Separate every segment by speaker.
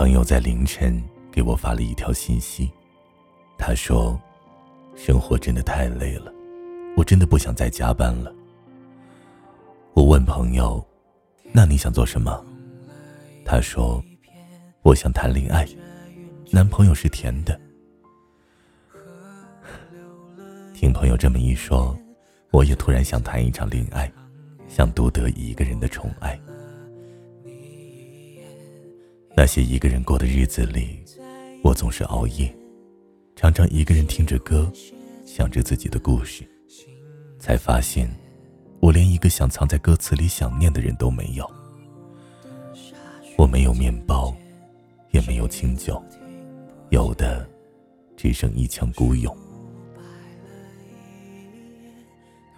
Speaker 1: 朋友在凌晨给我发了一条信息，他说：“生活真的太累了，我真的不想再加班了。”我问朋友：“那你想做什么？”他说：“我想谈恋爱，男朋友是甜的。”听朋友这么一说，我也突然想谈一场恋爱，想独得一个人的宠爱。那些一个人过的日子里，我总是熬夜，常常一个人听着歌，想着自己的故事，才发现，我连一个想藏在歌词里想念的人都没有。我没有面包，也没有清酒，有的，只剩一腔孤勇。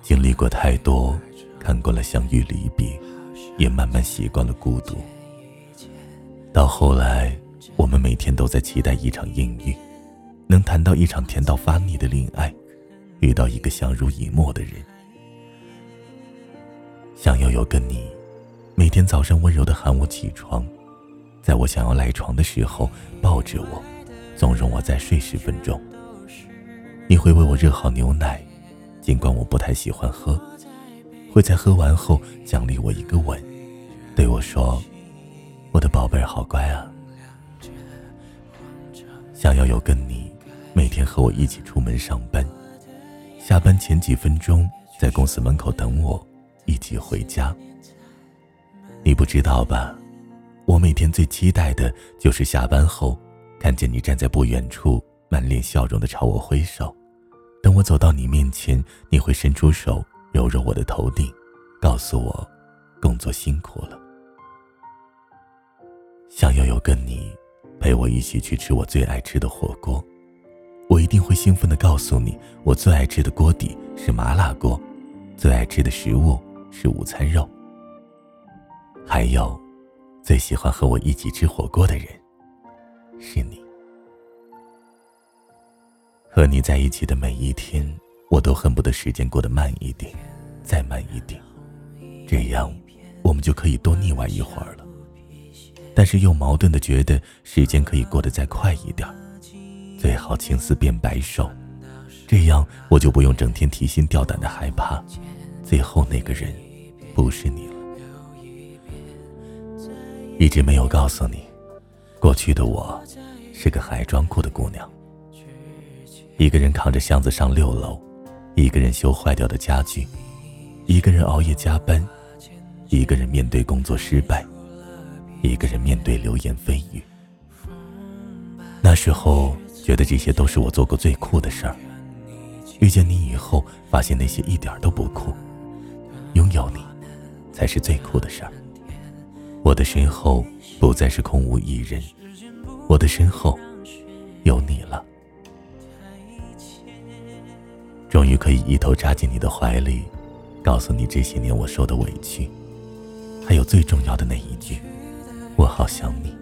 Speaker 1: 经历过太多，看惯了相遇离别，也慢慢习惯了孤独。到后来，我们每天都在期待一场艳遇，能谈到一场甜到发腻的恋爱，遇到一个相濡以沫的人。想要有个你，每天早上温柔的喊我起床，在我想要赖床的时候抱着我，纵容我再睡十分钟。你会为我热好牛奶。尽管我不太喜欢喝，会在喝完后奖励我一个吻，对我说：“我的宝贝儿好乖啊。”想要有个你，每天和我一起出门上班，下班前几分钟在公司门口等我，一起回家。你不知道吧？我每天最期待的就是下班后，看见你站在不远处，满脸笑容的朝我挥手。等我走到你面前，你会伸出手揉揉我的头顶，告诉我工作辛苦了。想要有个你陪我一起去吃我最爱吃的火锅，我一定会兴奋的告诉你，我最爱吃的锅底是麻辣锅，最爱吃的食物是午餐肉。还有，最喜欢和我一起吃火锅的人是你。和你在一起的每一天，我都恨不得时间过得慢一点，再慢一点，这样我们就可以多腻歪一会儿了。但是又矛盾的觉得时间可以过得再快一点，最好青丝变白首，这样我就不用整天提心吊胆的害怕，最后那个人不是你了。一直没有告诉你，过去的我是个海装酷的姑娘。一个人扛着箱子上六楼，一个人修坏掉的家具，一个人熬夜加班，一个人面对工作失败，一个人面对流言蜚语。那时候觉得这些都是我做过最酷的事儿。遇见你以后，发现那些一点都不酷。拥有你，才是最酷的事儿。我的身后不再是空无一人，我的身后有你了。终于可以一头扎进你的怀里，告诉你这些年我受的委屈，还有最重要的那一句：好想你。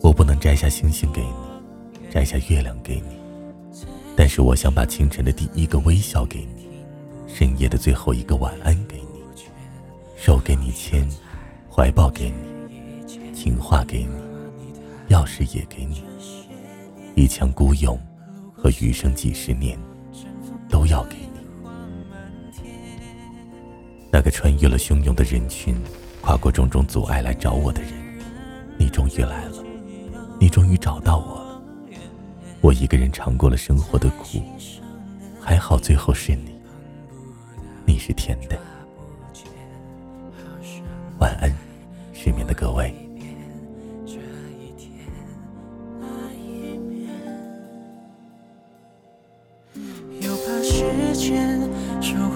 Speaker 1: 我不能摘下星星给你，摘下月亮给你，但是我想把清晨的第一个微笑给你，深夜的最后一个晚安给你，手给你牵，怀抱给你，情话给你，钥匙也给你，一腔孤勇和余生几十年。都要给你。那个穿越了汹涌的人群，跨过种种阻碍来找我的人，终于来了，你终于找到我了。我一个人尝过了生活的苦，还好最后是你，你是甜的。晚安，失眠的各位。时间守护。